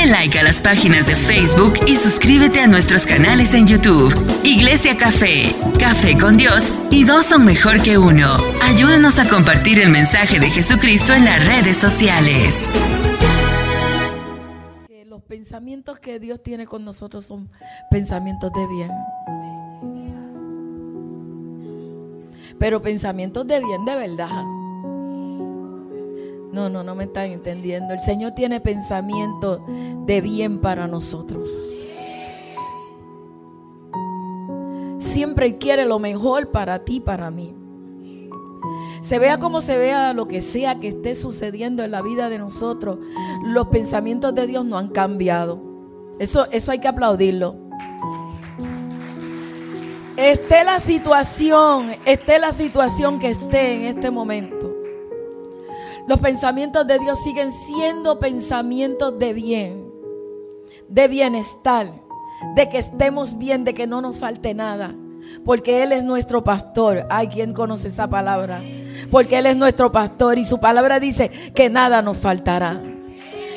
Dale like a las páginas de Facebook y suscríbete a nuestros canales en YouTube. Iglesia Café, Café con Dios y dos son mejor que uno. Ayúdanos a compartir el mensaje de Jesucristo en las redes sociales. los pensamientos que Dios tiene con nosotros son pensamientos de bien. Pero pensamientos de bien de verdad. No, no, no me están entendiendo. El Señor tiene pensamiento de bien para nosotros. Siempre quiere lo mejor para ti, para mí. Se vea como se vea lo que sea que esté sucediendo en la vida de nosotros, los pensamientos de Dios no han cambiado. Eso, eso hay que aplaudirlo. Esté la situación, esté la situación que esté en este momento. Los pensamientos de Dios siguen siendo pensamientos de bien, de bienestar, de que estemos bien, de que no nos falte nada. Porque Él es nuestro pastor. Hay quien conoce esa palabra. Porque Él es nuestro pastor y su palabra dice que nada nos faltará.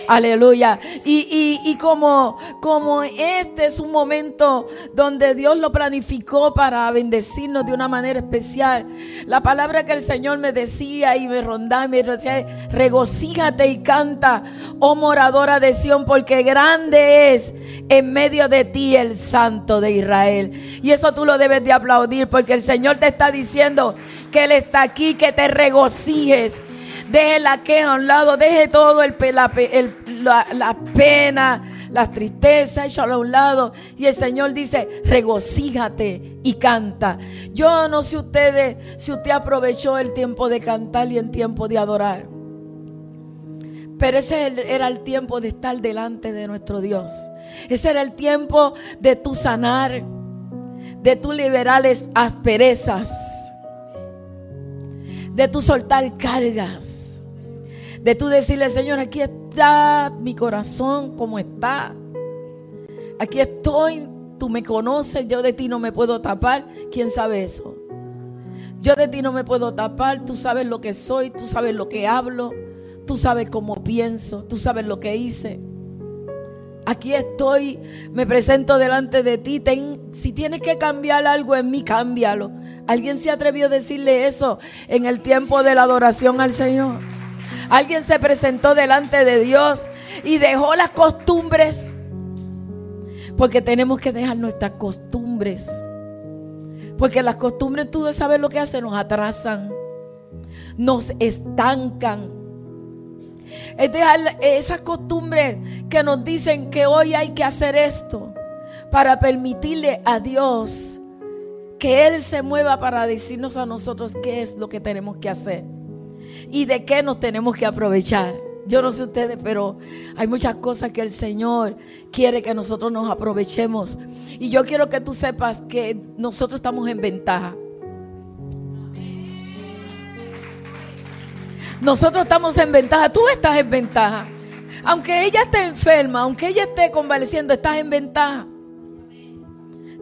Aleluya. Y, como, como este es un momento donde Dios lo planificó para bendecirnos de una manera especial. La palabra que el Señor me decía y me rondaba y me decía, regocíjate y canta, oh moradora de Sión, porque grande es en medio de ti el Santo de Israel. Y eso tú lo debes de aplaudir porque el Señor te está diciendo que Él está aquí, que te regocijes Deje la queja a un lado, deje todo el, la, la, pena, la tristeza, échalo a un lado. Y el Señor dice, regocíjate y canta. Yo no sé ustedes si usted aprovechó el tiempo de cantar y el tiempo de adorar. Pero ese era el tiempo de estar delante de nuestro Dios. Ese era el tiempo de tu sanar, de tu liberar asperezas, de tu soltar cargas de tú decirle, Señor, aquí está mi corazón como está. Aquí estoy, tú me conoces, yo de ti no me puedo tapar. ¿Quién sabe eso? Yo de ti no me puedo tapar, tú sabes lo que soy, tú sabes lo que hablo, tú sabes cómo pienso, tú sabes lo que hice. Aquí estoy, me presento delante de ti. si tienes que cambiar algo en mí, cámbialo. ¿Alguien se atrevió a decirle eso en el tiempo de la adoración al Señor? Alguien se presentó delante de Dios y dejó las costumbres. Porque tenemos que dejar nuestras costumbres. Porque las costumbres, tú sabes lo que hacen, nos atrasan, nos estancan. Es dejar esas costumbres que nos dicen que hoy hay que hacer esto para permitirle a Dios que Él se mueva para decirnos a nosotros qué es lo que tenemos que hacer y de qué nos tenemos que aprovechar. Yo no sé ustedes, pero hay muchas cosas que el Señor quiere que nosotros nos aprovechemos. Y yo quiero que tú sepas que nosotros estamos en ventaja. Nosotros estamos en ventaja, tú estás en ventaja. Aunque ella esté enferma, aunque ella esté convaleciendo, estás en ventaja.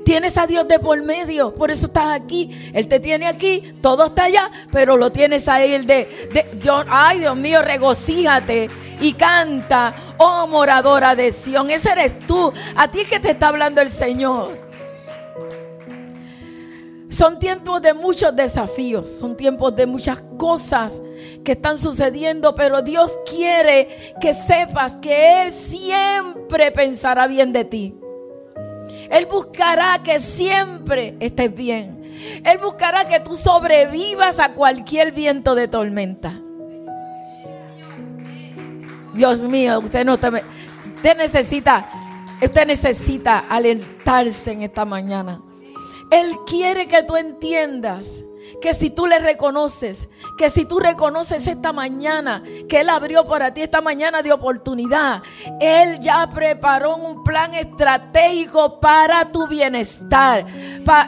Tienes a Dios de por medio, por eso estás aquí. Él te tiene aquí, todo está allá, pero lo tienes a Él de, ay Dios mío, regocíjate y canta, oh moradora de Sión. Ese eres tú, a ti es que te está hablando el Señor. Son tiempos de muchos desafíos, son tiempos de muchas cosas que están sucediendo, pero Dios quiere que sepas que Él siempre pensará bien de ti. Él buscará que siempre estés bien. Él buscará que tú sobrevivas a cualquier viento de tormenta. Dios mío, usted no usted necesita, usted necesita alentarse en esta mañana. Él quiere que tú entiendas que si tú le reconoces, que si tú reconoces esta mañana que Él abrió para ti esta mañana de oportunidad, Él ya preparó un plan estratégico para tu bienestar.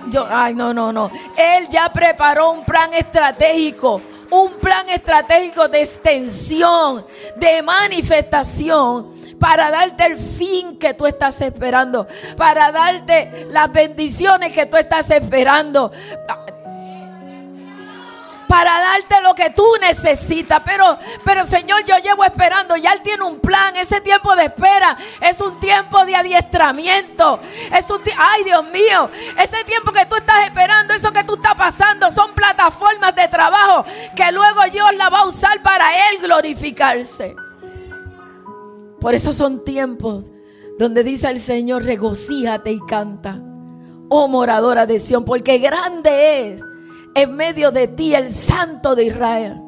yo, ay, no, no, no. Él ya preparó un plan estratégico un plan estratégico de extensión, de manifestación, para darte el fin que tú estás esperando, para darte las bendiciones que tú estás esperando para darte lo que tú necesitas. Pero, pero Señor, yo llevo esperando. Ya Él tiene un plan. Ese tiempo de espera es un tiempo de adiestramiento. Es un ay Dios mío, ese tiempo que tú estás esperando, eso que tú estás pasando, son plataformas de trabajo que luego Dios la va a usar para Él glorificarse. Por eso son tiempos donde dice el Señor, regocíjate y canta, oh moradora de Sión, porque grande es en medio de ti el Santo de Israel.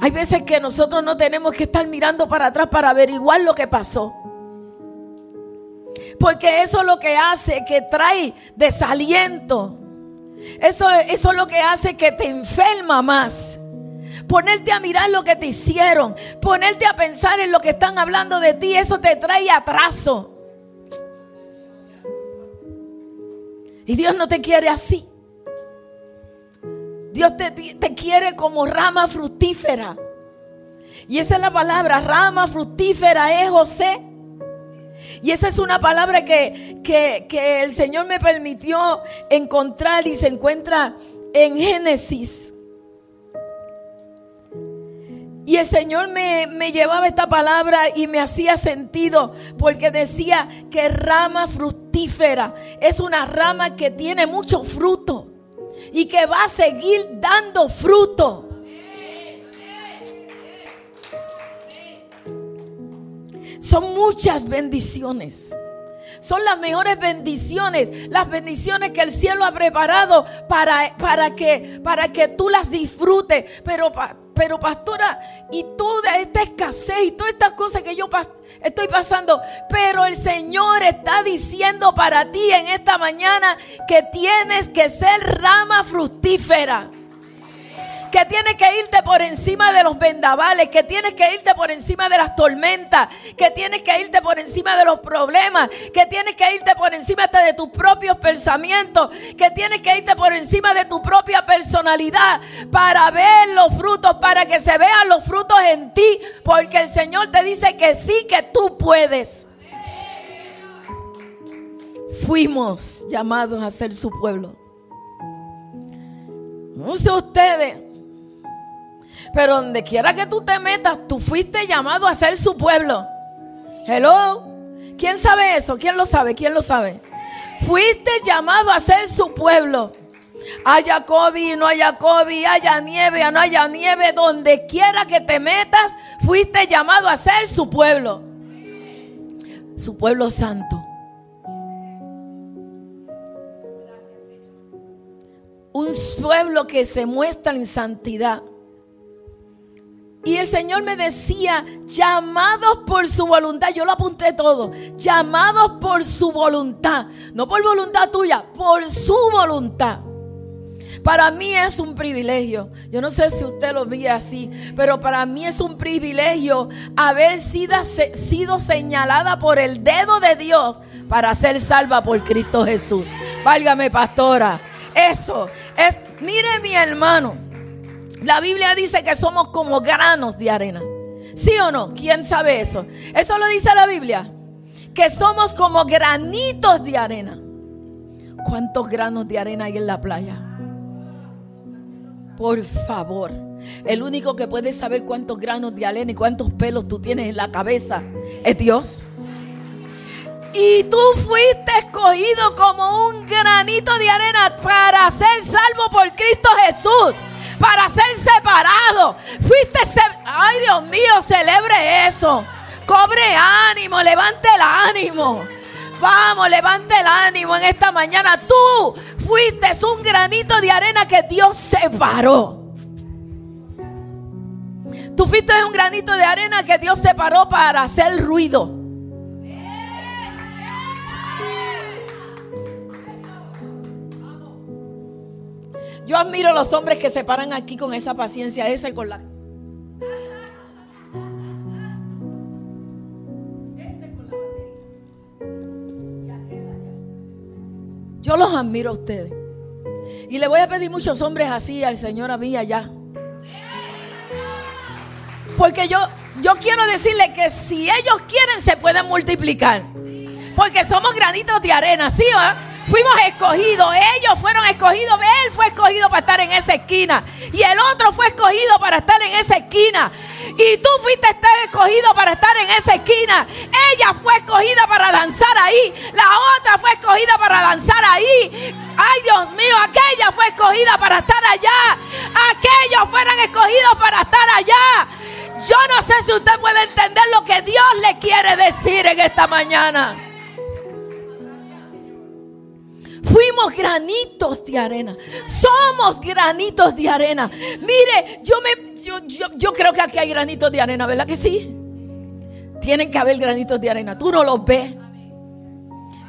Hay veces que nosotros no tenemos que estar mirando para atrás para averiguar lo que pasó. Porque eso es lo que hace que trae desaliento. Eso, eso es lo que hace que te enferma más ponerte a mirar lo que te hicieron, ponerte a pensar en lo que están hablando de ti, eso te trae atraso. Y Dios no te quiere así. Dios te, te, quiere como rama fructífera. Y esa es la palabra, rama fructífera es José. Y esa es una palabra que, que, que el Señor me permitió encontrar y se encuentra en Génesis y el Señor me, llevaba esta palabra y me hacía sentido porque decía que rama fructífera es una rama que tiene mucho fruto y que va a seguir dando fruto. Son muchas bendiciones. Son las mejores bendiciones, las bendiciones que el cielo ha preparado para, para, que, para que tú las disfrutes. Pero pero pastora, y toda esta escasez y todas estas cosas que yo estoy pasando, pero el Señor está diciendo para ti en esta mañana que tienes que ser rama fructífera que tienes que irte por encima de los vendavales, que tienes que irte por encima de las tormentas, que tienes que irte por encima de los problemas, que tienes que irte por encima de tus propios pensamientos, que tienes que irte por encima de tu propia personalidad para ver los frutos, para que se vean los frutos en ti, porque el Señor te dice que sí, que tú puedes. Fuimos llamados a ser su pueblo. No sé ustedes, pero donde quiera que tú te metas, tú fuiste llamado a ser su pueblo. Hello. ¿Quién sabe eso? ¿Quién lo sabe? ¿Quién lo sabe? Fuiste llamado a ser su pueblo. Haya COVID, no haya COVID, haya nieve, no haya nieve, donde quiera que te metas, fuiste llamado a ser su pueblo. Su pueblo santo. Un pueblo que se muestra en santidad. Y el Señor me decía, llamados por su voluntad, yo lo apunté todo, llamados por su voluntad, no por voluntad tuya, por su voluntad. Para mí es un privilegio. Yo no sé si usted lo ve así, pero para mí es un privilegio haber sido, señalada por el dedo de Dios para ser salva por Cristo Jesús. Válgame, pastora. Eso es, mire mi hermano. La Biblia dice que somos como granos de arena. ¿Sí o no? ¿Quién sabe eso? Eso lo dice la Biblia. Que somos como granitos de arena. ¿Cuántos granos de arena hay en la playa? Por favor. El único que puede saber cuántos granos de arena y cuántos pelos tú tienes en la cabeza es Dios. Y tú fuiste escogido como un granito de arena para ser salvo por Cristo Jesús para ser separado. Fuiste, ay Dios mío, celebre eso. Cobre ánimo, levante el ánimo. Vamos, levante el ánimo en esta mañana. Tú fuiste un granito de arena que Dios separó. Tú fuiste un granito de arena que Dios separó para hacer ruido. Yo admiro a los hombres que se paran aquí con esa paciencia esa y con la... Yo los admiro a ustedes. Y le voy a pedir muchos hombres así al Señor a mí allá. Porque yo, yo quiero decirle que si ellos quieren se pueden multiplicar. Porque somos granitos de arena, ¿sí? Fuimos escogidos, ellos fueron escogidos, él fue escogido para estar en esa esquina y el otro fue escogido para estar en esa esquina. Y tú fuiste escogido para estar en esa esquina. Ella fue escogida para danzar ahí. La otra fue escogida para danzar ahí. Ay, Dios mío, aquella fue escogida para estar allá. Aquellos fueron escogidos para estar allá. Yo no sé si usted puede entender lo que Dios le quiere decir en esta mañana. Fuimos granitos de arena. Somos granitos de arena. Mire, yo me yo, yo, creo que aquí hay granitos de arena, ¿verdad que sí? Tienen que haber granitos de arena. Tú no los ves.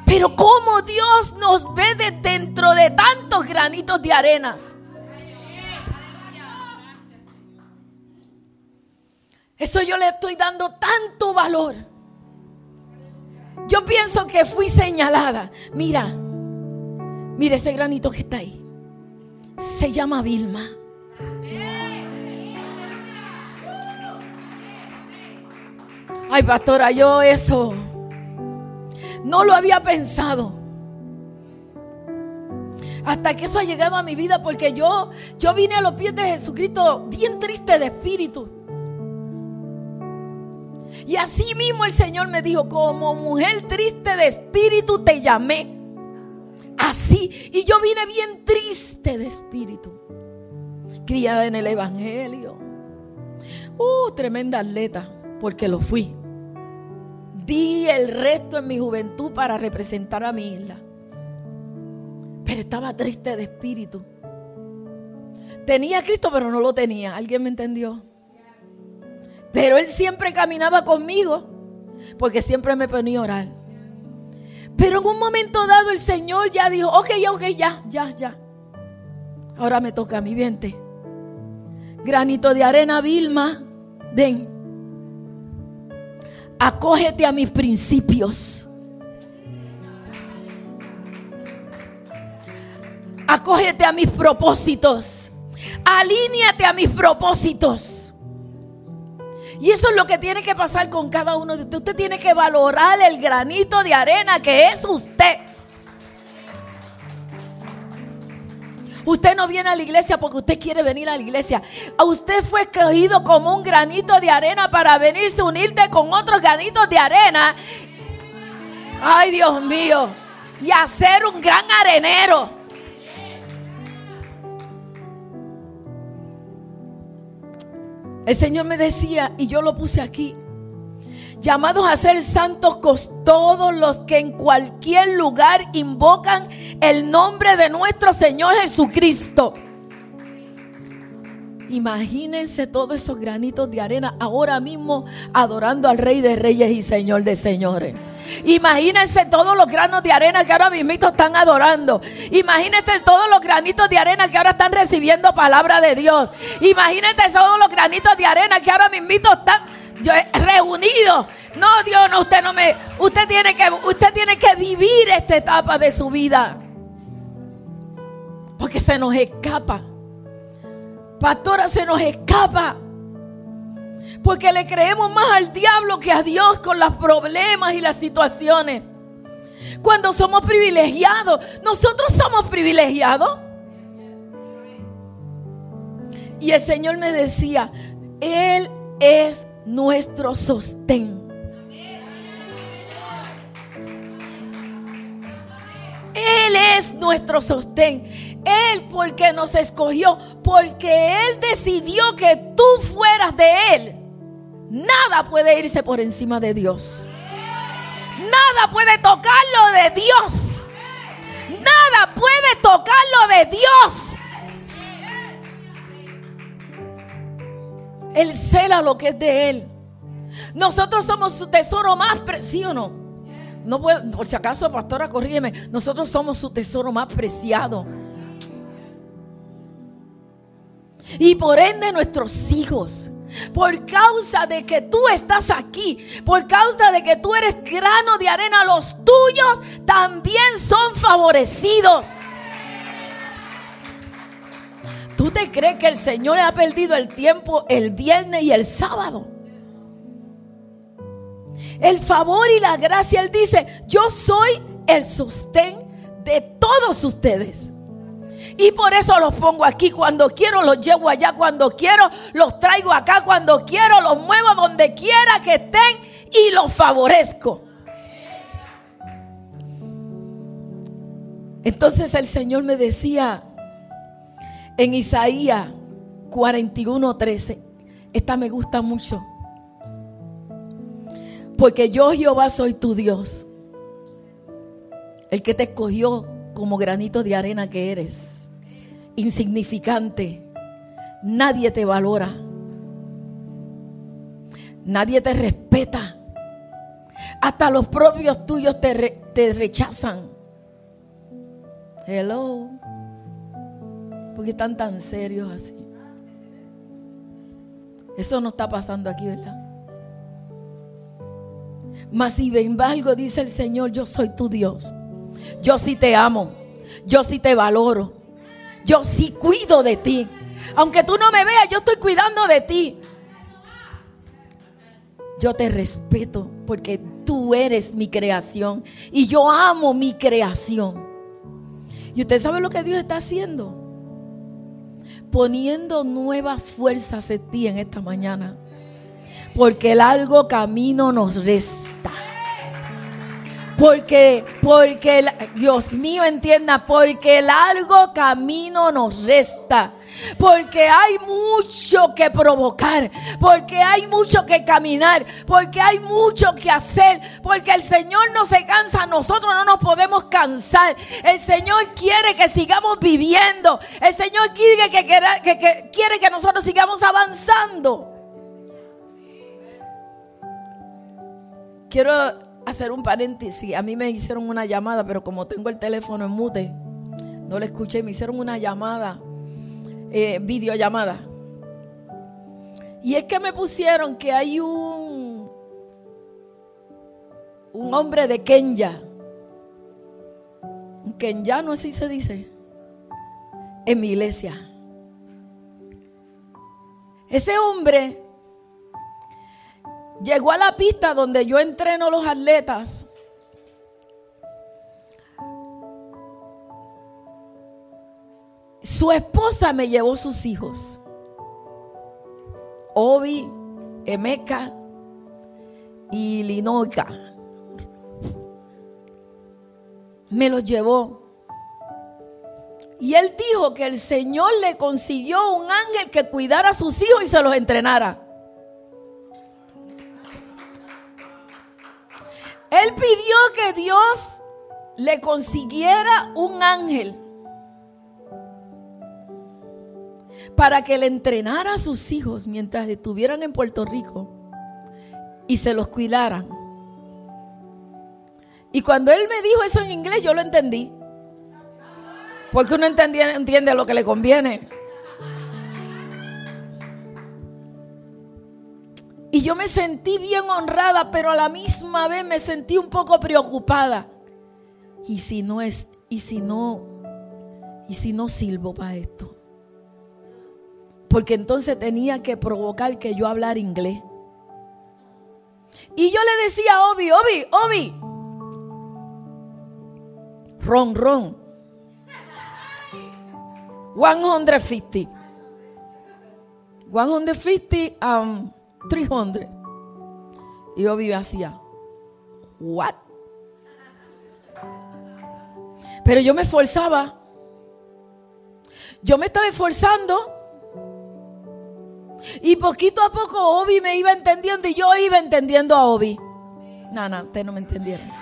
Pero cómo Dios nos ve de dentro de tantos granitos de arenas. Eso yo le estoy dando tanto valor. Yo pienso que fui señalada. Mira, mira ese granito que está ahí. Se llama Vilma. Ay, pastora, yo eso no lo había pensado. Hasta que eso ha llegado a mi vida porque yo yo vine a los pies de Jesucristo bien triste de espíritu. Y así mismo el Señor me dijo, como mujer triste de espíritu te llamé. Así. Y yo vine bien triste de espíritu. Criada en el Evangelio. Uh, tremenda atleta, porque lo fui. Di el resto en mi juventud para representar a mi isla. Pero estaba triste de espíritu. Tenía a Cristo, pero no lo tenía. ¿Alguien me entendió? Pero él siempre caminaba conmigo porque siempre me ponía a orar. Pero en un momento dado el Señor ya dijo, ok, ok, ya, ya, ya. Ahora me toca a mi viente. Granito de arena, Vilma, ven. Acógete a mis principios. Acógete a mis propósitos. Alíñate a mis propósitos. Y eso es lo que tiene que pasar con cada uno de ustedes. Usted tiene que valorar el granito de arena que es usted. Usted no viene a la iglesia porque usted quiere venir a la iglesia. Usted fue escogido como un granito de arena para venirse a unirte con otros granitos de arena. Ay, Dios mío. Y hacer un gran arenero. El Señor me decía, y yo lo puse aquí, llamados a ser santos todos los que en cualquier lugar invocan el nombre de nuestro Señor Jesucristo. Imagínense todos esos granitos de arena ahora mismo adorando al Rey de Reyes y Señor de Señores. Imagínense todos los granos de arena que ahora mismo están adorando. Imagínense todos los granitos de arena que ahora están recibiendo palabra de Dios. Imagínense todos los granitos de arena que ahora mismo están reunidos. No, Dios, no, usted no me. Usted tiene que, usted tiene que vivir esta etapa de su vida. Porque se nos escapa. Pastora, se nos escapa. Porque le creemos más al diablo que a Dios con los problemas y las situaciones. Cuando somos privilegiados, nosotros somos privilegiados. Y el Señor me decía, Él es nuestro sostén. Él es nuestro sostén. Él porque nos escogió, porque Él decidió que tú fueras de Él. Nada puede irse por encima de Dios. Nada puede tocarlo de Dios. Nada puede tocarlo de Dios. Él cela lo que es de Él. Nosotros somos su tesoro más preciado, no? No por si acaso, pastora, corrígeme. Nosotros somos su tesoro más preciado. Y por ende nuestros hijos por causa de que tú estás aquí, por causa de que tú eres grano de arena, los tuyos también son favorecidos. ¿Tú te crees que el Señor ha perdido el tiempo el viernes y el sábado? El favor y la gracia, Él dice, yo soy el sostén de todos ustedes. Y por eso los pongo aquí. Cuando quiero los llevo allá. Cuando quiero los traigo acá. Cuando quiero los muevo donde quiera que estén y los favorezco. Entonces el Señor me decía en Isaías 41:13, esta me gusta mucho. Porque yo Jehová soy tu Dios, el que te escogió como granito de arena que eres, insignificante. Nadie te valora. Nadie te respeta. Hasta los propios tuyos te, te rechazan. Hello. Porque están tan serios así. Eso no está pasando aquí, ¿verdad? Mas sin embargo, dice el Señor, yo soy tu Dios. Yo sí te amo. Yo sí te valoro. Yo sí cuido de ti. Aunque tú no me veas, yo estoy cuidando de ti. Yo te respeto porque tú eres mi creación y yo amo mi creación. Y usted sabe lo que Dios está haciendo. Poniendo nuevas fuerzas en ti en esta mañana. Porque el largo camino nos resta. Porque, porque, Dios mío, entienda, porque el largo camino nos resta. Porque hay mucho que provocar, porque hay mucho que caminar, porque hay mucho que hacer, porque el Señor no se cansa, nosotros no nos podemos cansar. El Señor quiere que sigamos viviendo, el Señor quiere que, que quiere que nosotros sigamos avanzando. Quiero hacer un paréntesis. A mí me hicieron una llamada, pero como tengo el teléfono en mute, no le escuché. Me hicieron una llamada, eh, videollamada. Y es que me pusieron que hay un, un hombre de Kenya. Kenya, no así se dice. En mi iglesia. Ese hombre Llegó a la pista donde yo entreno los atletas. Su esposa me llevó sus hijos. Obi, Emeka y Linoca. Me los llevó. Y él dijo que el Señor le consiguió un ángel que cuidara a sus hijos y se los entrenara. Él pidió que Dios le consiguiera un ángel para que le entrenara a sus hijos mientras estuvieran en Puerto Rico y se los cuidaran. Y cuando él me dijo eso en inglés, yo lo entendí. Porque uno entiende lo que le conviene. Y yo me sentí bien honrada, pero a la misma vez me sentí un poco preocupada. Y si no es, y si no, y si no sirvo para esto. Porque entonces tenía que provocar que yo hablara inglés. Y yo le decía a Obi, Obi, Obi. Ron, ron. 150. 150 um, 300. Y yo hacía, what? Pero yo me esforzaba. Yo me estaba esforzando. Y poquito a poco Obi me iba entendiendo y yo iba entendiendo a Obi. No, no, ustedes no me entendieron.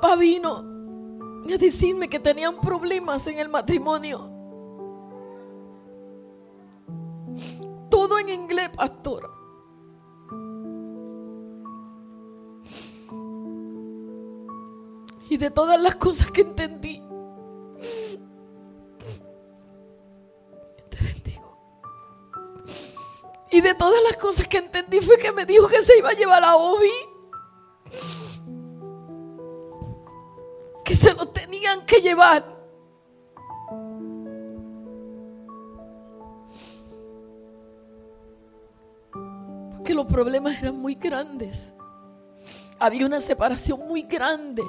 papá vino a decirme que tenían problemas en el matrimonio. Todo en inglés, pastor. Y de todas las cosas que entendí, te bendigo. Y de todas las cosas que entendí fue que me dijo que se iba a llevar a Obi. Se lo tenían que llevar. que los problemas eran muy grandes. Había una separación muy grande.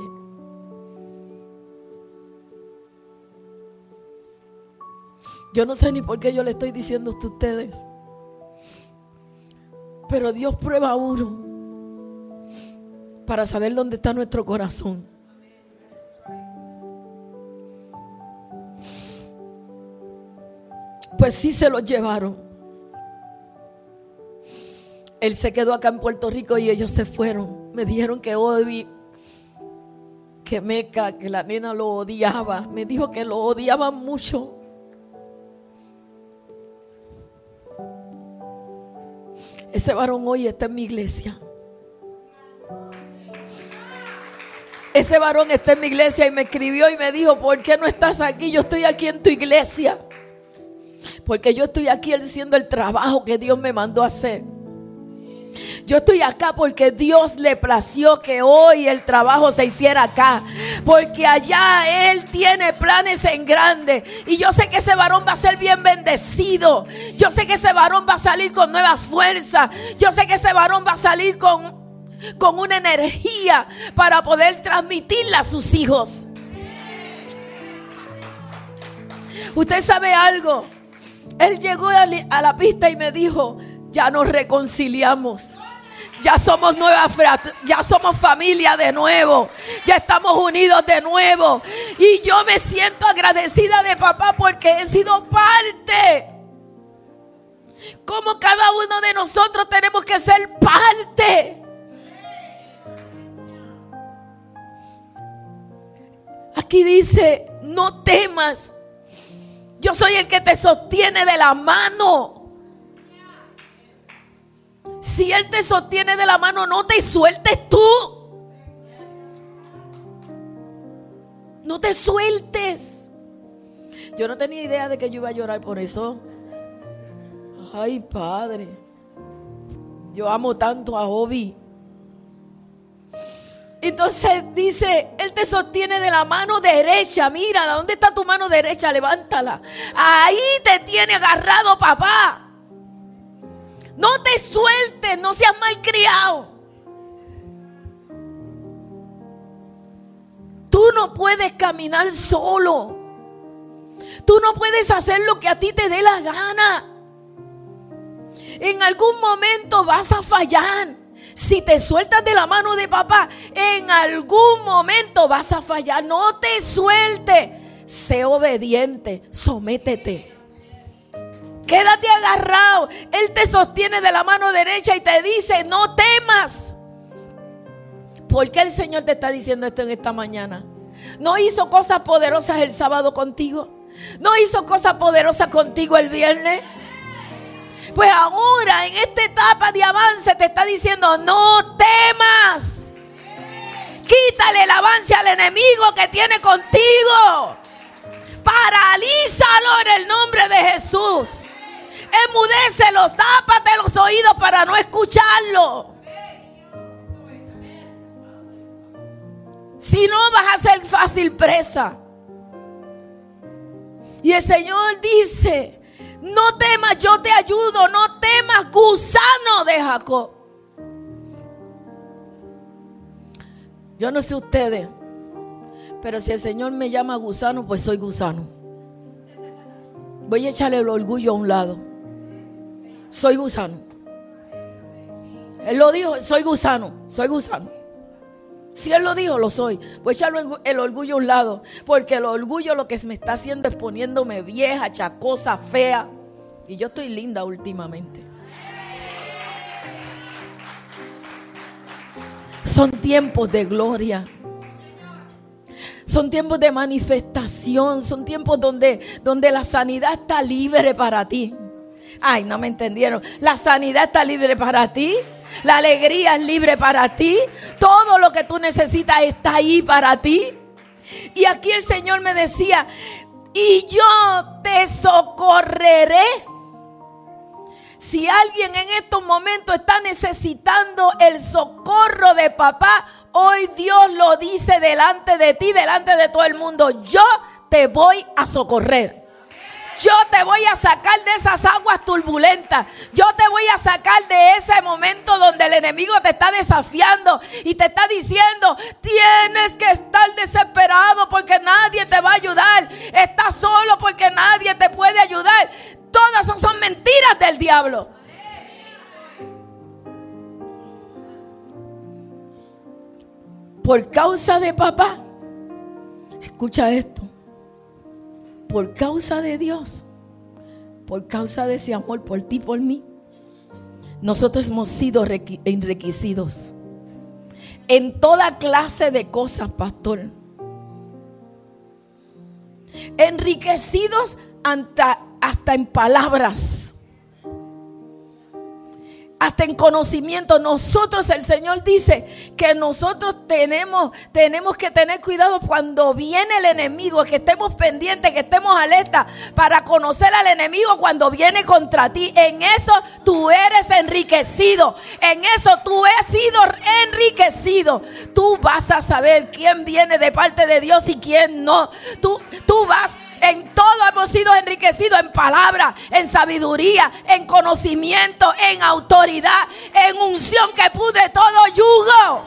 Yo no sé ni por qué yo le estoy diciendo esto a ustedes. Pero Dios prueba uno para saber dónde está nuestro corazón. Pues sí se lo llevaron. Él se quedó acá en Puerto Rico y ellos se fueron. Me dijeron que Obi, que Meca, que la nena lo odiaba. Me dijo que lo odiaban mucho. Ese varón hoy está en mi iglesia. Ese varón está en mi iglesia y me escribió y me dijo, ¿por qué no estás aquí? Yo estoy aquí en tu iglesia. Porque yo estoy aquí haciendo el trabajo que Dios me mandó a hacer. Yo estoy acá porque Dios le plació que hoy el trabajo se hiciera acá. Porque allá Él tiene planes en grande. Y yo sé que ese varón va a ser bien bendecido. Yo sé que ese varón va a salir con nueva fuerza. Yo sé que ese varón va a salir con, con una energía para poder transmitirla a sus hijos. Usted sabe algo. Él llegó a la pista y me dijo, ya nos reconciliamos. Ya somos nueva, ya somos familia de nuevo. Ya estamos unidos de nuevo. Y yo me siento agradecida de papá porque he sido parte. Como cada uno de nosotros tenemos que ser parte. Aquí dice, no temas. Yo soy el que te sostiene de la mano. Si Él te sostiene de la mano, no te sueltes tú. No te sueltes. Yo no tenía idea de que yo iba a llorar por eso. Ay, Padre. Yo amo tanto a Obi. Entonces dice, Él te sostiene de la mano derecha. Mira, ¿dónde está tu mano derecha? Levántala. Ahí te tiene agarrado, papá. No te sueltes, no seas malcriado. Tú no puedes caminar solo. Tú no puedes hacer lo que a ti te dé la gana. En algún momento vas a fallar. Si te sueltas de la mano de papá, en algún momento vas a fallar. No te sueltes. Sé obediente. Sométete. Quédate agarrado. Él te sostiene de la mano derecha y te dice, no temas. ¿Por qué el Señor te está diciendo esto en esta mañana? ¿No hizo cosas poderosas el sábado contigo? ¿No hizo cosas poderosas contigo el viernes? Pues ahora en esta etapa de avance te está diciendo, no temas. Quítale el avance al enemigo que tiene contigo. Paralízalo en el nombre de Jesús. Enmudécelos, tápate los oídos para no escucharlo. Si no, vas a ser fácil presa. Y el Señor dice, no temas, yo te ayudo, no temas, gusano de Jacob. Yo no sé ustedes, pero si el Señor me llama gusano, pues soy gusano. Voy a echarle el orgullo a un lado soy gusano. Él lo dijo, soy gusano, soy gusano. Si Él lo dijo, lo soy. Pues echarlo el orgullo a un lado. Porque el orgullo lo que me está haciendo es poniéndome vieja, chacosa, fea. Y yo estoy linda últimamente. Son tiempos de gloria. Son tiempos de manifestación. Son tiempos donde, donde la sanidad está libre para ti. Ay, no me entendieron. La sanidad está libre para ti. La alegría es libre para ti. Todo lo que tú necesitas está ahí para ti. Y aquí el Señor me decía, y yo te socorreré. Si alguien en estos momentos está necesitando el socorro de papá, hoy Dios lo dice delante de ti, delante de todo el mundo. Yo te voy a socorrer. Yo te voy a sacar de esas aguas turbulentas. Yo te voy a sacar de ese momento donde el enemigo te está desafiando y te está diciendo, tienes que estar desesperado porque nadie te va a ayudar. Estás solo porque nadie te puede ayudar. Todas son, son mentiras del diablo. Por causa de papá, escucha esto por causa de Dios, por causa de ese amor por ti, por mí, nosotros hemos sido enriquecidos en toda clase de cosas, pastor. Enriquecidos hasta, hasta en palabras hasta en conocimiento. Nosotros, el Señor dice que nosotros tenemos, tenemos que tener cuidado cuando viene el enemigo, que estemos pendientes, que estemos alerta para conocer al enemigo cuando viene contra ti. En eso tú eres enriquecido. En eso tú has sido enriquecido. Tú vas a saber quién viene de parte de Dios y quién no. Tú, tú vas en todo hemos sido enriquecidos en palabra, en sabiduría, en conocimiento, en autoridad, en unción que pudre todo yugo.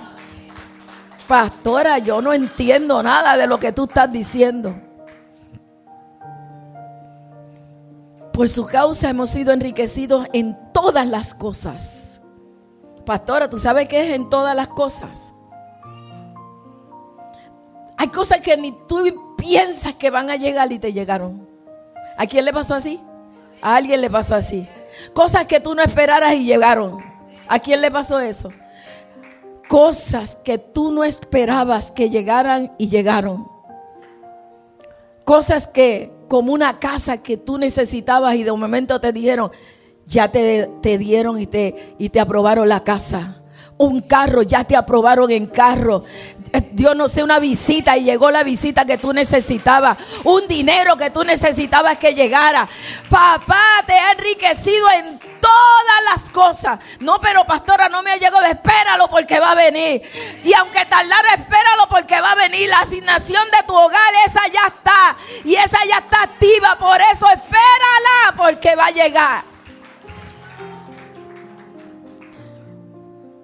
Pastora, yo no entiendo nada de lo que tú estás diciendo. Por su causa hemos sido enriquecidos en todas las cosas. Pastora, ¿tú sabes qué es en todas las cosas? Hay cosas que ni tú piensas que van a llegar y te llegaron. ¿A quién le pasó así? A alguien le pasó así. Cosas que tú no esperaras y llegaron. ¿A quién le pasó eso? Cosas que tú no esperabas que llegaran y llegaron. Cosas que, como una casa que tú necesitabas y de un momento te dijeron, ya te, te dieron y te, y te aprobaron la casa un carro, ya te aprobaron en carro. Dios no sé, una visita y llegó la visita que tú necesitabas. Un dinero que tú necesitabas que llegara. Papá te ha enriquecido en todas las cosas. No, pero pastora, no me ha llegado. Espéralo porque va a venir. Y aunque tardara, espéralo porque va a venir. La asignación de tu hogar, esa ya está. Y esa ya está activa. Por eso espérala porque va a llegar.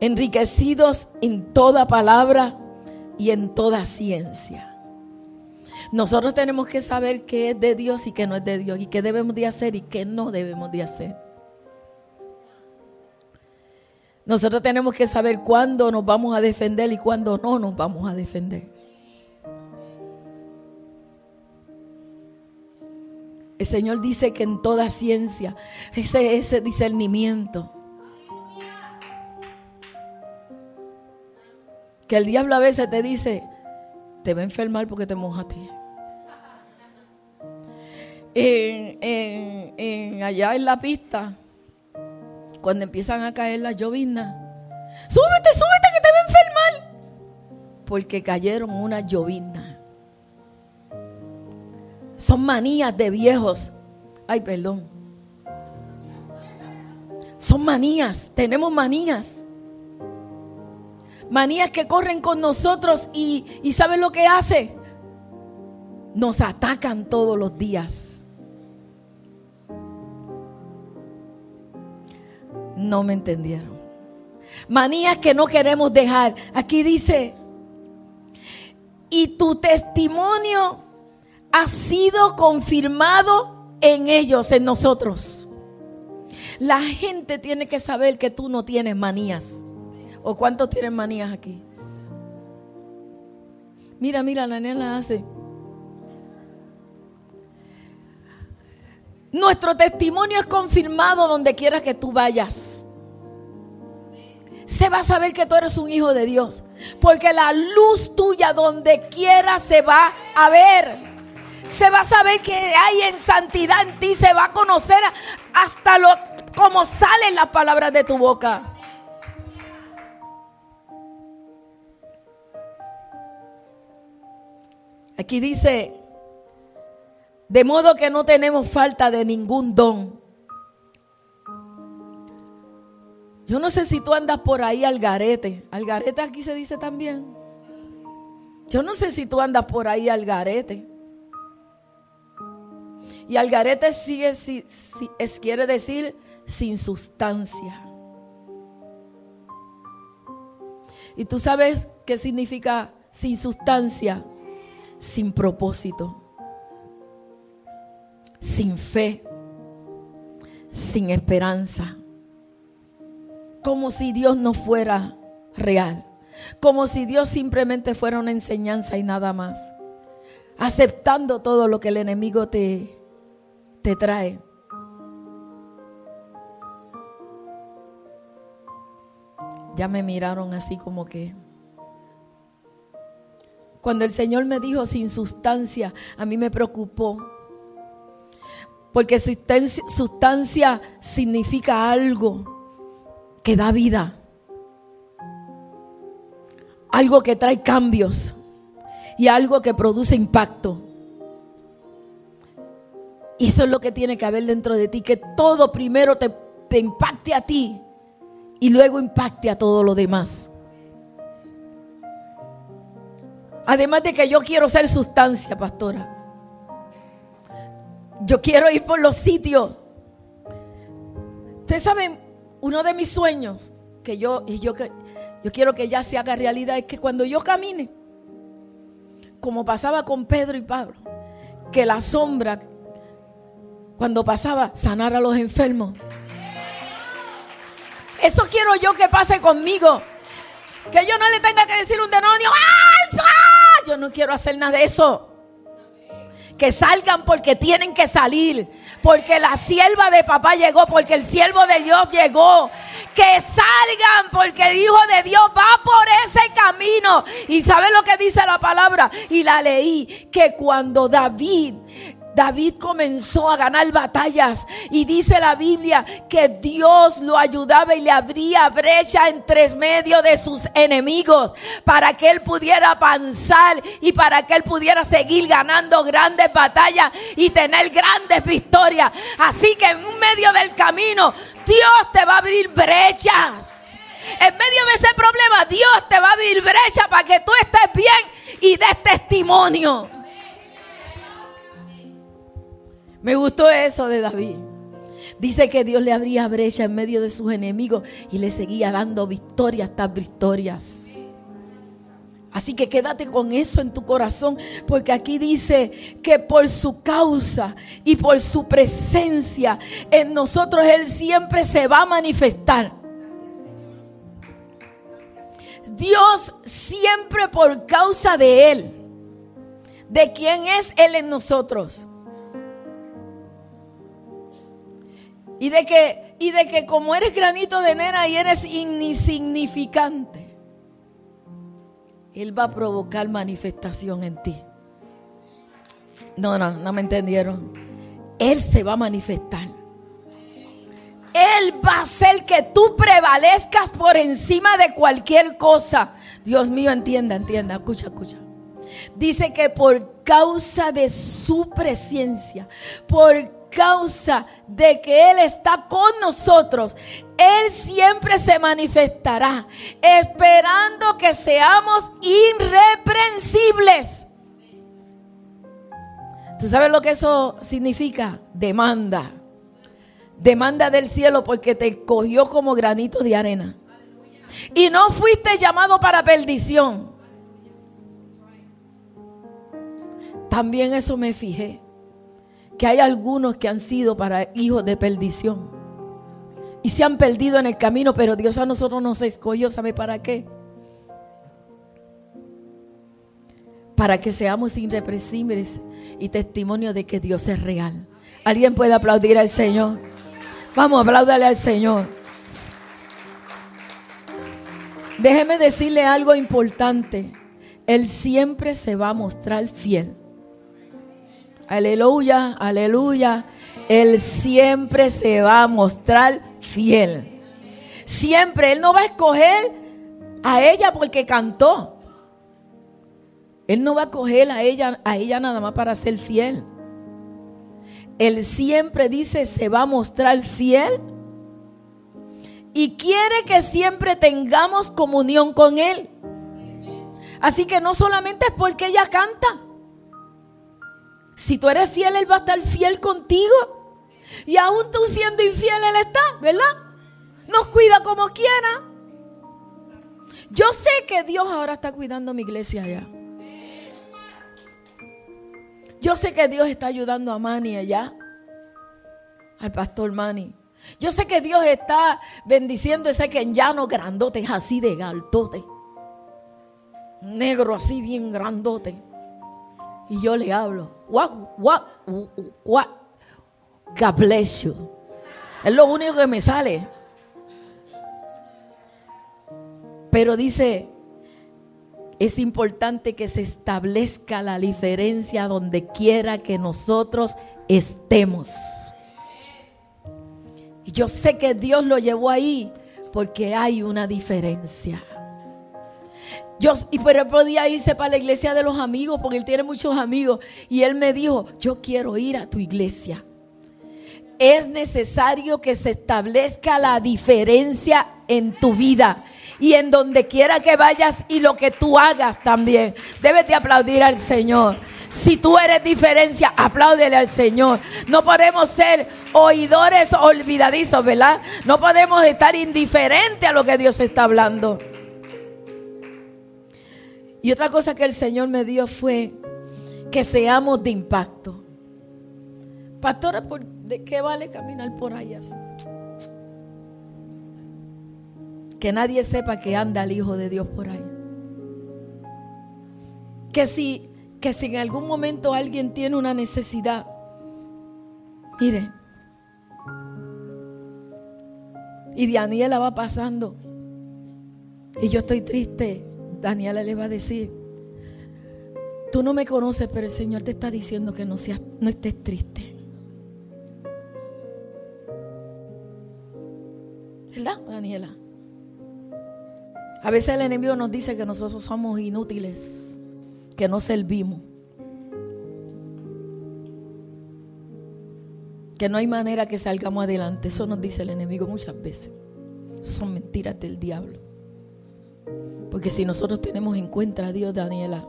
enriquecidos en toda palabra y en toda ciencia. Nosotros tenemos que saber qué es de Dios y qué no es de Dios, y qué debemos de hacer y qué no debemos de hacer. Nosotros tenemos que saber cuándo nos vamos a defender y cuándo no nos vamos a defender. El Señor dice que en toda ciencia, ese, ese discernimiento, Que el diablo a veces te dice, te va a enfermar porque te mojaste. En, allá en la pista, cuando empiezan a caer las llovinas, súbete, súbete que te va a enfermar. Porque cayeron unas llovinas. Son manías de viejos. Ay, perdón. Son manías, tenemos manías. Manías que corren con nosotros y, y ¿saben lo que hace? Nos atacan todos los días. No me entendieron. Manías que no queremos dejar. Aquí dice, y tu testimonio ha sido confirmado en ellos, en nosotros. La gente tiene que saber que tú no tienes manías. ¿O cuántos tienen manías aquí? Mira, mira, la nena hace. Nuestro testimonio es confirmado donde quiera que tú vayas. Se va a saber que tú eres un hijo de Dios. Porque la luz tuya donde quiera se va a ver. Se va a saber que hay en santidad en ti. Se va a conocer hasta lo como salen las palabras de tu boca. Aquí dice, de modo que no tenemos falta de ningún don. Yo no sé si tú andas por ahí al garete. Al garete aquí se dice también. Yo no sé si tú andas por ahí al garete. Y al garete es, quiere decir sin sustancia. Y tú sabes qué significa sin sustancia, sin propósito, sin fe, sin esperanza. Como si Dios no fuera real, como si Dios simplemente fuera una enseñanza y nada más, aceptando todo lo que el enemigo te, te trae. Ya me miraron así como que... Cuando el Señor me dijo sin sustancia, a mí me preocupó. Porque sustancia significa algo que da vida. Algo que trae cambios y algo que produce impacto. Y eso es lo que tiene que haber dentro de ti, que todo primero te, te impacte a ti y luego impacte a todo lo demás. Además de que yo quiero ser sustancia, pastora. Yo quiero ir por los sitios. Ustedes saben, uno de mis sueños, que yo, y yo, yo quiero que ya se haga realidad, es que cuando yo camine, como pasaba con Pedro y Pablo, que la sombra, cuando pasaba, sanara a los enfermos. Eso quiero yo que pase conmigo. Que yo no le tenga que decir un demonio, ¡alza! Yo no quiero hacer nada de eso. Que salgan porque tienen que salir porque la sierva de papá llegó, porque el siervo de Dios llegó. Que salgan porque el Hijo de Dios va por ese camino. Y sabe lo que dice la palabra? Y la leí, que cuando David David comenzó a ganar batallas y dice la Biblia que Dios lo ayudaba y le abría brecha entre medio de sus enemigos para que él pudiera avanzar y para que él pudiera seguir ganando grandes batallas y tener grandes victorias. Así que en medio del camino Dios te va a abrir brechas. En medio de ese problema Dios te va a abrir brecha para que tú estés bien y des testimonio. Me gustó eso de David. Dice que Dios le abría brecha en medio de sus enemigos y le seguía dando victorias tras victorias. Así que quédate con eso en tu corazón, porque aquí dice que por su causa y por su presencia en nosotros Él siempre se va a manifestar. Dios siempre por causa de Él, de quién es Él en nosotros. Y de que, y de que como eres granito de nena y eres insignificante, Él va a provocar manifestación en ti. No, no, no me entendieron. Él se va a manifestar. Él va a hacer que tú prevalezcas por encima de cualquier cosa. Dios mío, entienda, entienda, escucha, escucha. Dice que por causa de su presencia, por causa de que Él está con nosotros, Él siempre se manifestará, esperando que seamos irreprensibles. ¿Tú sabes lo que eso significa? Demanda. Demanda del cielo porque te cogió como granito de arena. Y no fuiste llamado para perdición. También eso me fijé que hay algunos que han sido para hijos de perdición. Y se han perdido en el camino, pero Dios a nosotros nos escogió, ¿sabe para qué? Para que seamos irrepresibles y testimonio de que Dios es real. ¿Alguien puede aplaudir al Señor? Vamos, aplaudirle al Señor. Déjeme decirle algo importante. Él siempre se va a mostrar fiel. Aleluya, aleluya. Él siempre se va a mostrar fiel. Siempre. Él no va a escoger a ella porque cantó. Él no va a coger a ella, a ella nada más para ser fiel. Él siempre dice, se va a mostrar fiel y quiere que siempre tengamos comunión con Él. Así que no solamente es porque ella canta. Si tú eres fiel, Él va a estar fiel contigo. Y aún tú siendo infiel, Él está, ¿verdad? Nos cuida como quiera. Yo sé que Dios ahora está cuidando mi iglesia allá. Yo sé que Dios está ayudando a Manny allá. Al pastor Manny. Yo sé que Dios está bendiciendo ese que en llano grandote, así de galtote. Negro así bien grandote. Y yo le hablo. God bless you. Es lo único que me sale. Pero dice, es importante que se establezca la diferencia donde quiera que nosotros estemos. Y yo sé que Dios lo llevó ahí porque hay una diferencia. Yo, y pero podía irse para la iglesia de los amigos porque él tiene muchos amigos. Y él me dijo, yo quiero ir a tu iglesia. Es necesario que se establezca la diferencia en tu vida y en donde quiera que vayas y lo que tú hagas también. Debes de aplaudir al Señor. Si tú eres diferencia, apláudele al Señor. No podemos ser oidores olvidadizos, ¿verdad? No podemos estar indiferentes a lo que Dios está hablando. Y otra cosa que el Señor me dio fue que seamos de impacto. Pastora, ¿de qué vale caminar por así? Que nadie sepa que anda el Hijo de Dios por ahí. Que si, que si en algún momento alguien tiene una necesidad, mire, y Daniela va pasando, y yo estoy triste, Daniela le va a decir, tú no me conoces, pero el Señor te está diciendo que no, seas, no estés triste. ¿Verdad, Daniela? A veces el enemigo nos dice que nosotros somos inútiles, que no servimos. Que no hay manera que salgamos adelante. Eso nos dice el enemigo muchas veces. Son mentiras del diablo. Porque si nosotros tenemos en cuenta a Dios, Daniela,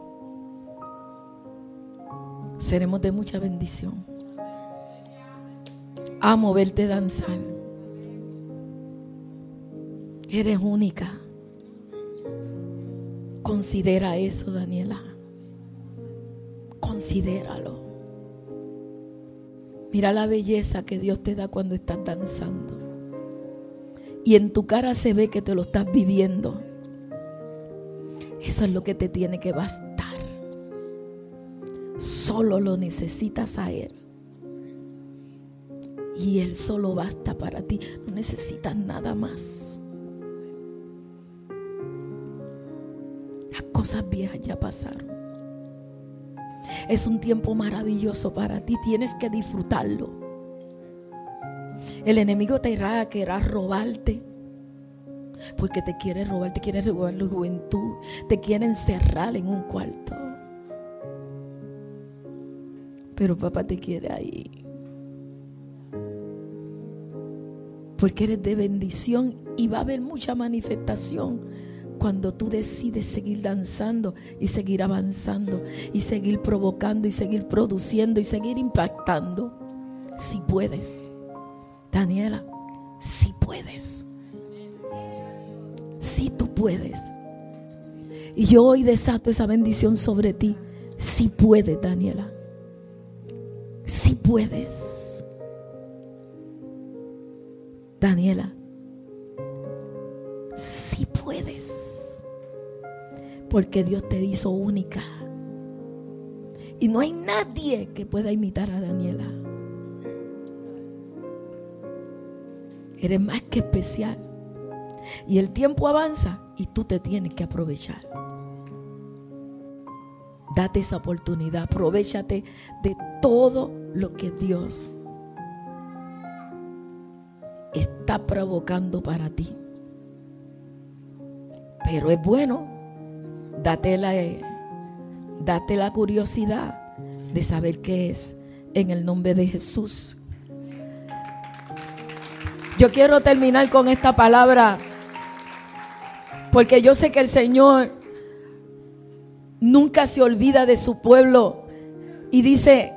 seremos de mucha bendición. Amo verte danzar. Eres única. Considera eso, Daniela. Considéralo. Mira la belleza que Dios te da cuando estás danzando. Y en tu cara se ve que te lo estás viviendo. Eso es lo que te tiene que bastar. Solo lo necesitas a Él. Y Él solo basta para ti. No necesitas nada más. cosas viejas ya pasaron. Es un tiempo maravilloso para ti. Tienes que disfrutarlo. El enemigo te irá a querer robarte. Porque te quiere robar, te quiere robar la juventud. Te quiere encerrar en un cuarto. Pero papá te quiere ahí. Porque eres de bendición y va a haber mucha manifestación cuando tú decides seguir danzando y seguir avanzando y seguir provocando y seguir produciendo y seguir impactando. Si puedes. Daniela, si puedes. Si tú puedes. Y yo hoy desato esa bendición sobre ti. Si puedes, Daniela. Si puedes. Daniela, si puedes porque Dios te hizo única. Y no hay nadie que pueda imitar a Daniela. Eres más que especial. Y el tiempo avanza y tú te tienes que aprovechar. Date esa oportunidad, aprovechate de todo lo que Dios está provocando para ti. Pero es bueno Date la, date la curiosidad de saber qué es en el nombre de Jesús. Yo quiero terminar con esta palabra porque yo sé que el Señor nunca se olvida de su pueblo y dice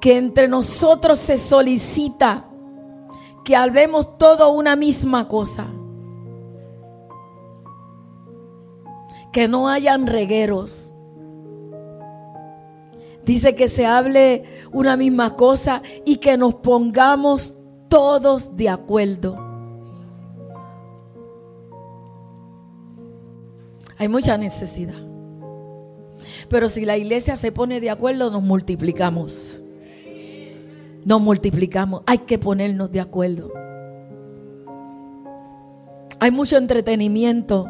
que entre nosotros se solicita que hablemos todo una misma cosa. Que no hayan regueros. Dice que se hable una misma cosa y que nos pongamos todos de acuerdo. Hay mucha necesidad. Pero si la iglesia se pone de acuerdo, nos multiplicamos. Nos multiplicamos. Hay que ponernos de acuerdo. Hay mucho entretenimiento.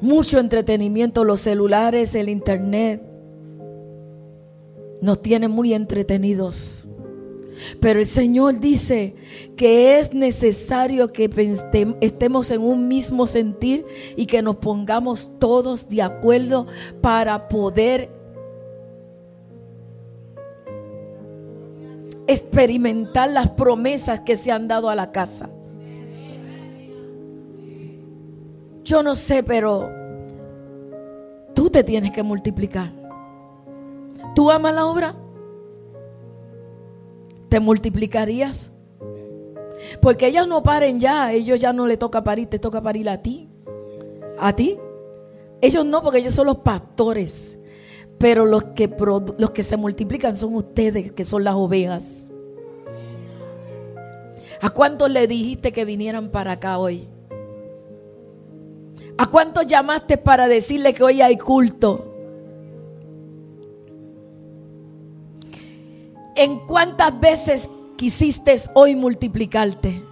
Mucho entretenimiento. Los celulares, el internet. Nos tienen muy entretenidos. Pero el Señor dice que es necesario que estemos en un mismo sentir y que nos pongamos todos de acuerdo para poder experimentar las promesas que se han dado a la casa. Yo no sé, pero tú te tienes que multiplicar. ¿Tú amas la obra? Te multiplicarías. Porque ellas no paren ya, ellos ya no le toca parir, te toca parir a ti. A ti. Ellos no, porque ellos son los pastores. Pero los que, los que se multiplican son ustedes, que son las ovejas. ¿A cuántos le dijiste que vinieran para acá hoy? ¿A cuántos llamaste para decirle que hoy hay culto? ¿En cuántas veces quisiste hoy multiplicarte?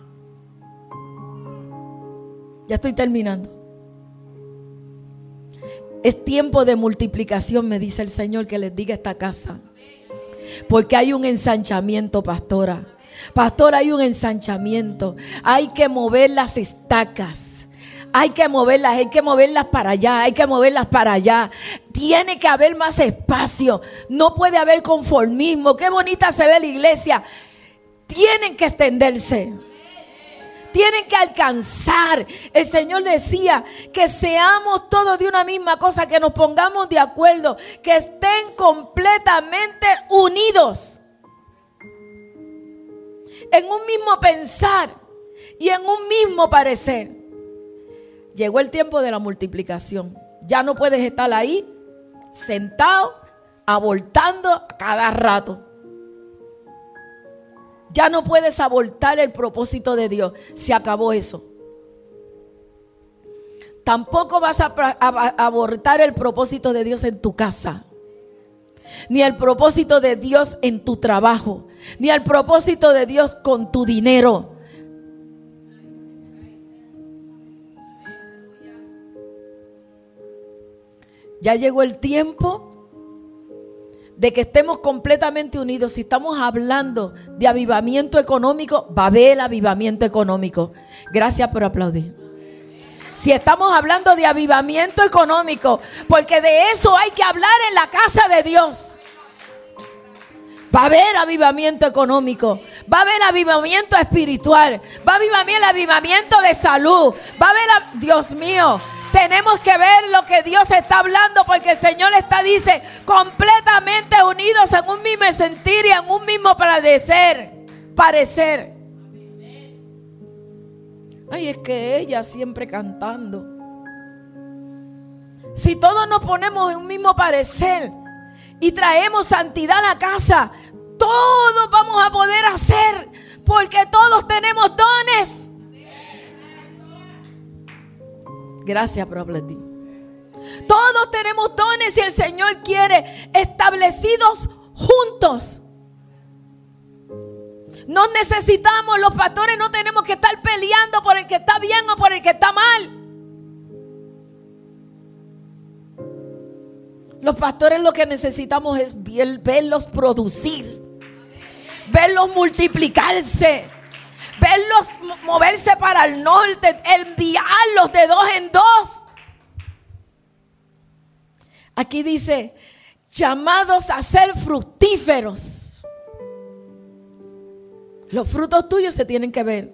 Ya estoy terminando. Es tiempo de multiplicación, me dice el Señor que les diga esta casa. Porque hay un ensanchamiento, pastora. Pastora, hay un ensanchamiento. Hay que mover las estacas. Hay que moverlas, hay que moverlas para allá, hay que moverlas para allá. Tiene que haber más espacio. No puede haber conformismo. Qué bonita se ve la iglesia. Tienen que extenderse. Tienen que alcanzar. El Señor decía que seamos todos de una misma cosa, que nos pongamos de acuerdo, que estén completamente unidos. En un mismo pensar y en un mismo parecer. Llegó el tiempo de la multiplicación. Ya no puedes estar ahí sentado, abortando cada rato. Ya no puedes abortar el propósito de Dios. Se acabó eso. Tampoco vas a, abortar el propósito de Dios en tu casa. Ni el propósito de Dios en tu trabajo. Ni el propósito de Dios con tu dinero. Ya llegó el tiempo de que estemos completamente unidos. Si estamos hablando de avivamiento económico, va a haber avivamiento económico. Gracias por aplaudir. Si estamos hablando de avivamiento económico, porque de eso hay que hablar en la casa de Dios. Va a haber avivamiento económico, va a haber avivamiento espiritual, va a haber avivamiento de salud, va a haber, Dios mío, tenemos que ver lo que Dios está hablando porque el Señor está, dice, completamente unidos en un mismo sentir y en un mismo parecer. Parecer. Ay, es que ella siempre cantando. Si todos nos ponemos en un mismo parecer y traemos santidad a la casa, todos vamos a poder hacer porque todos tenemos dones. Gracias por aplaudir. Todos tenemos dones y el Señor quiere establecidos juntos. No necesitamos, los pastores no tenemos que estar peleando por el que está bien o por el que está mal. Los pastores lo que necesitamos es verlos producir, verlos multiplicarse verlos moverse para el norte, enviarlos de dos en dos. Aquí dice, llamados a ser fructíferos. Los frutos tuyos se tienen que ver.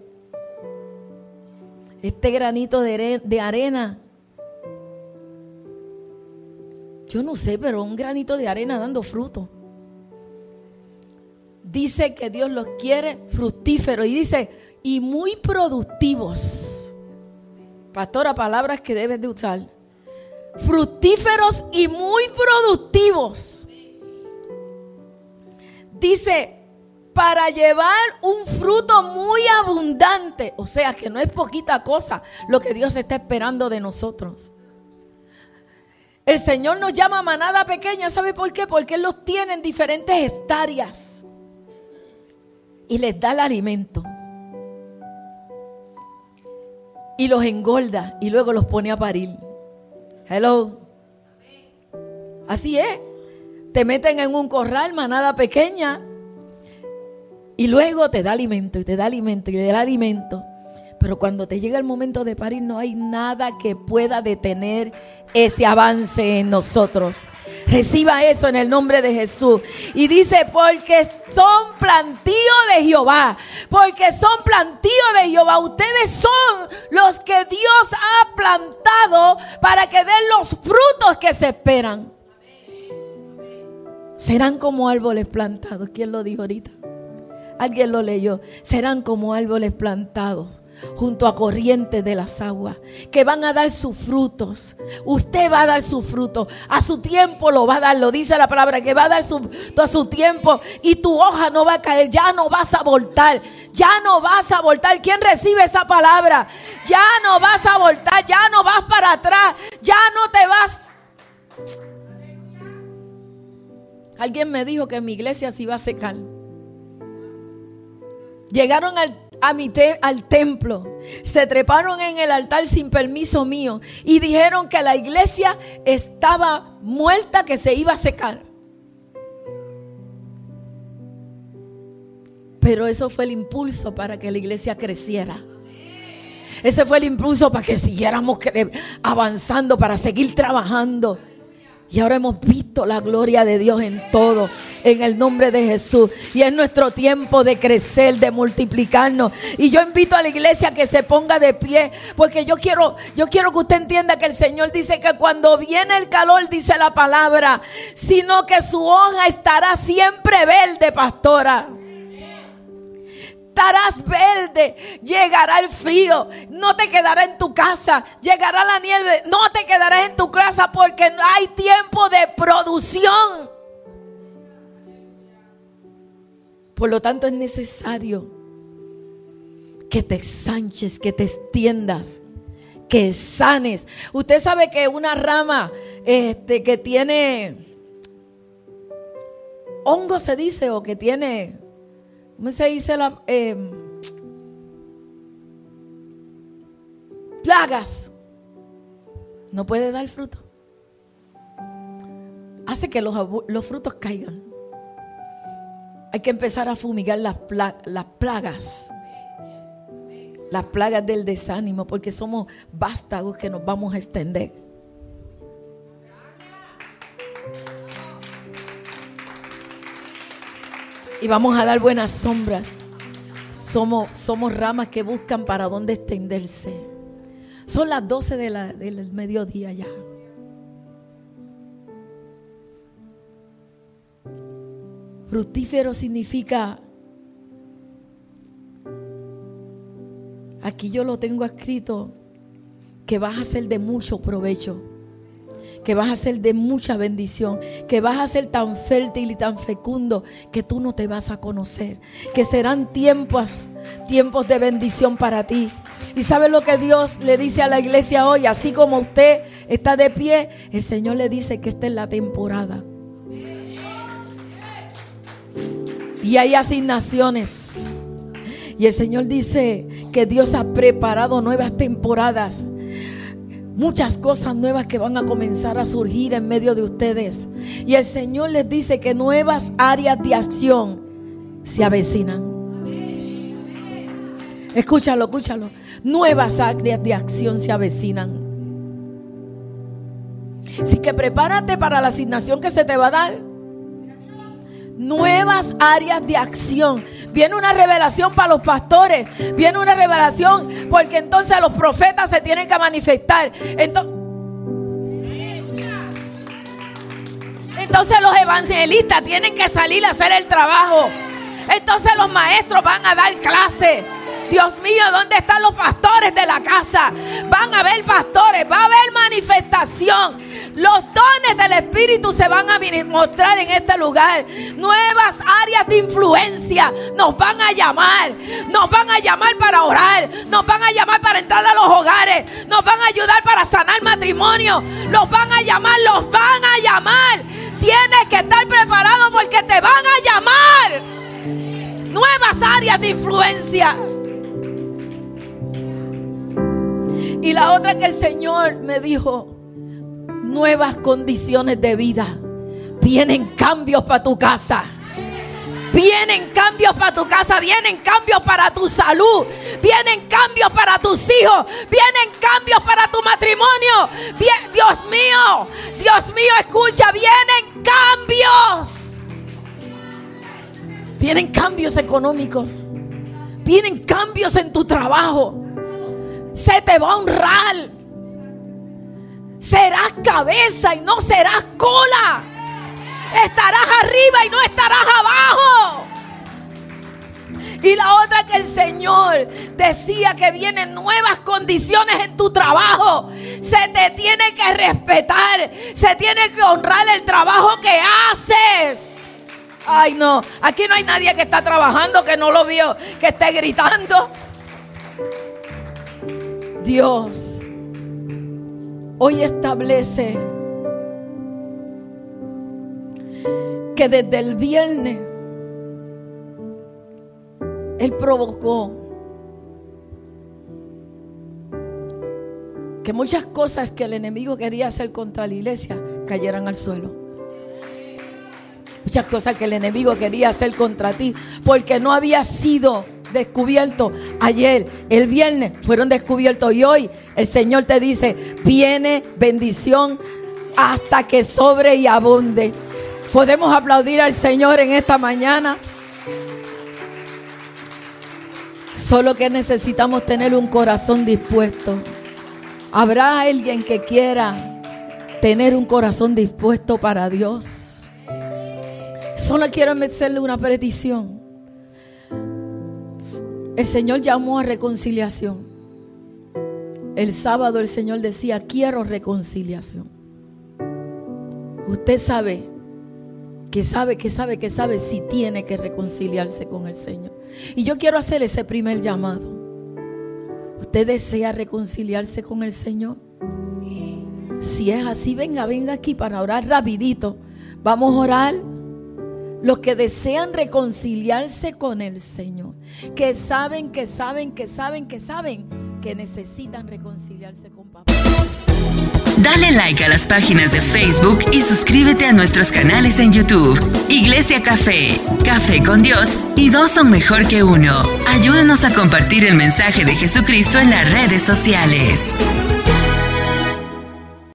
Este granito de arena. Yo no sé, pero un granito de arena dando fruto. Dice que Dios los quiere fructíferos y dice, y muy productivos. Pastora, palabras que debes de usar. Fructíferos y muy productivos. Dice, para llevar un fruto muy abundante. O sea que no es poquita cosa lo que Dios está esperando de nosotros. El Señor nos llama manada pequeña, ¿sabe por qué? Porque Él los tiene en diferentes estarias y les da el alimento. Y los engorda y luego los pone a parir. Hello. Así es. Te meten en un corral, manada pequeña, y luego te da alimento y te da alimento y te da alimento. Pero cuando te llega el momento de parir, no hay nada que pueda detener ese avance en nosotros. Reciba eso en el nombre de Jesús. Y dice, porque son plantío de Jehová. Porque son plantío de Jehová. Ustedes son los que Dios ha plantado para que den los frutos que se esperan. Serán como árboles plantados. ¿Quién lo dijo ahorita? Alguien lo leyó. Serán como árboles plantados junto a corrientes de las aguas, que van a dar sus frutos. Usted va a dar su fruto. A su tiempo lo va a dar, lo dice la palabra, que va a dar su, a su tiempo y tu hoja no va a caer, ya no vas a voltar, ya no vas a voltar. ¿Quién recibe esa palabra? Ya no vas a voltar, ya no vas para atrás, ya no te vas. Alguien me dijo que mi iglesia se iba a secar. Llegaron al, a mi al templo, se treparon en el altar sin permiso mío y dijeron que la iglesia estaba muerta, que se iba a secar. Pero eso fue el impulso para que la iglesia creciera. Ese fue el impulso para que siguiéramos avanzando, para seguir trabajando. Y ahora hemos visto la gloria de Dios en todo, en el nombre de Jesús. Y es nuestro tiempo de crecer, de multiplicarnos. Y yo invito a la iglesia que se ponga de pie, porque yo quiero, yo quiero que usted entienda que el Señor dice que cuando viene el calor, dice la palabra, sino que su hoja estará siempre verde, pastora estarás verde, llegará el frío, no te quedará en tu casa, llegará la nieve, no te quedarás en tu casa porque no hay tiempo de producción. Por lo tanto es necesario que te ensanches, que te extiendas, que sanes. Usted sabe que una rama este, que tiene hongo se dice o que tiene ¿Cómo se dice la... Em, plagas. No puede dar fruto. Hace que los, frutos caigan. Hay que empezar a fumigar las, las plagas. Las plagas del desánimo, porque somos vástagos que nos vamos a extender. Y vamos a dar buenas sombras. Somos, somos ramas que buscan para dónde extenderse. Son las 12 del mediodía ya. Fructífero significa, aquí yo lo tengo escrito, que vas a ser de mucho provecho que vas a ser de mucha bendición, que vas a ser tan fértil y tan fecundo que tú no te vas a conocer, que serán tiempos, tiempos de bendición para ti. Y sabe lo que Dios le dice a la iglesia hoy, así como usted está de pie, el Señor le dice que esta es la temporada. Y hay asignaciones. Y el Señor dice que Dios ha preparado nuevas temporadas muchas cosas nuevas que van a comenzar a surgir en medio de ustedes. Y el Señor les dice que nuevas áreas de acción se avecinan. Escúchalo, escúchalo. Nuevas áreas de acción se avecinan. Así que prepárate para la asignación que se te va a dar. Nuevas áreas de acción. Viene una revelación para los pastores. Viene una revelación porque entonces los profetas se tienen que manifestar. Entonces, entonces los evangelistas tienen que salir a hacer el trabajo. Entonces los maestros van a dar clase. Dios mío, ¿dónde están los pastores de la casa? Van a haber pastores, va a haber manifestación. Los dones del Espíritu se van a mostrar en este lugar. Nuevas áreas de influencia nos van a llamar. Nos van a llamar para orar. Nos van a llamar para entrar a los hogares. Nos van a ayudar para sanar matrimonio. Los van a llamar, los van a llamar. Tienes que estar preparado porque te van a llamar nuevas áreas de influencia. Y la otra que el Señor me dijo, nuevas condiciones de vida. Vienen cambios para tu casa. Vienen cambios para tu casa, vienen cambios para tu salud, vienen cambios para tus hijos, vienen cambios para tu matrimonio. Dios mío, Dios mío, escucha, vienen cambios. Vienen cambios económicos. Vienen cambios en tu trabajo. Se te va a honrar. Serás cabeza y no serás cola. Estarás arriba y no estarás abajo. Y la otra que el Señor decía que vienen nuevas condiciones en tu trabajo. Se te tiene que respetar. Se tiene que honrar el trabajo que haces. Ay, no. Aquí no hay nadie que está trabajando que no lo vio, que esté gritando. Dios hoy establece que desde el viernes Él provocó que muchas cosas que el enemigo quería hacer contra la iglesia cayeran al suelo. Muchas cosas que el enemigo quería hacer contra ti, porque no había sido descubierto ayer, el viernes fueron descubiertos y hoy el Señor te dice, viene bendición hasta que sobre y abunde. Podemos aplaudir al Señor en esta mañana. Solo que necesitamos tener un corazón dispuesto. ¿Habrá alguien que quiera tener un corazón dispuesto para Dios? Solo quiero hacerle una petición. El Señor llamó a reconciliación. El sábado el Señor decía, quiero reconciliación. Usted sabe, que sabe, que sabe, que sabe si tiene que reconciliarse con el Señor. Y yo quiero hacer ese primer llamado. ¿Usted desea reconciliarse con el Señor? Si es así, venga, venga aquí para orar rapidito. Vamos a orar los que desean reconciliarse con el Señor, que saben, que saben, que saben, que saben que necesitan reconciliarse con papá. Dale like a las páginas de Facebook y suscríbete a nuestros canales en YouTube. Iglesia Café, Café con Dios y dos son mejor que uno. Ayúdanos a compartir el mensaje de Jesucristo en las redes sociales.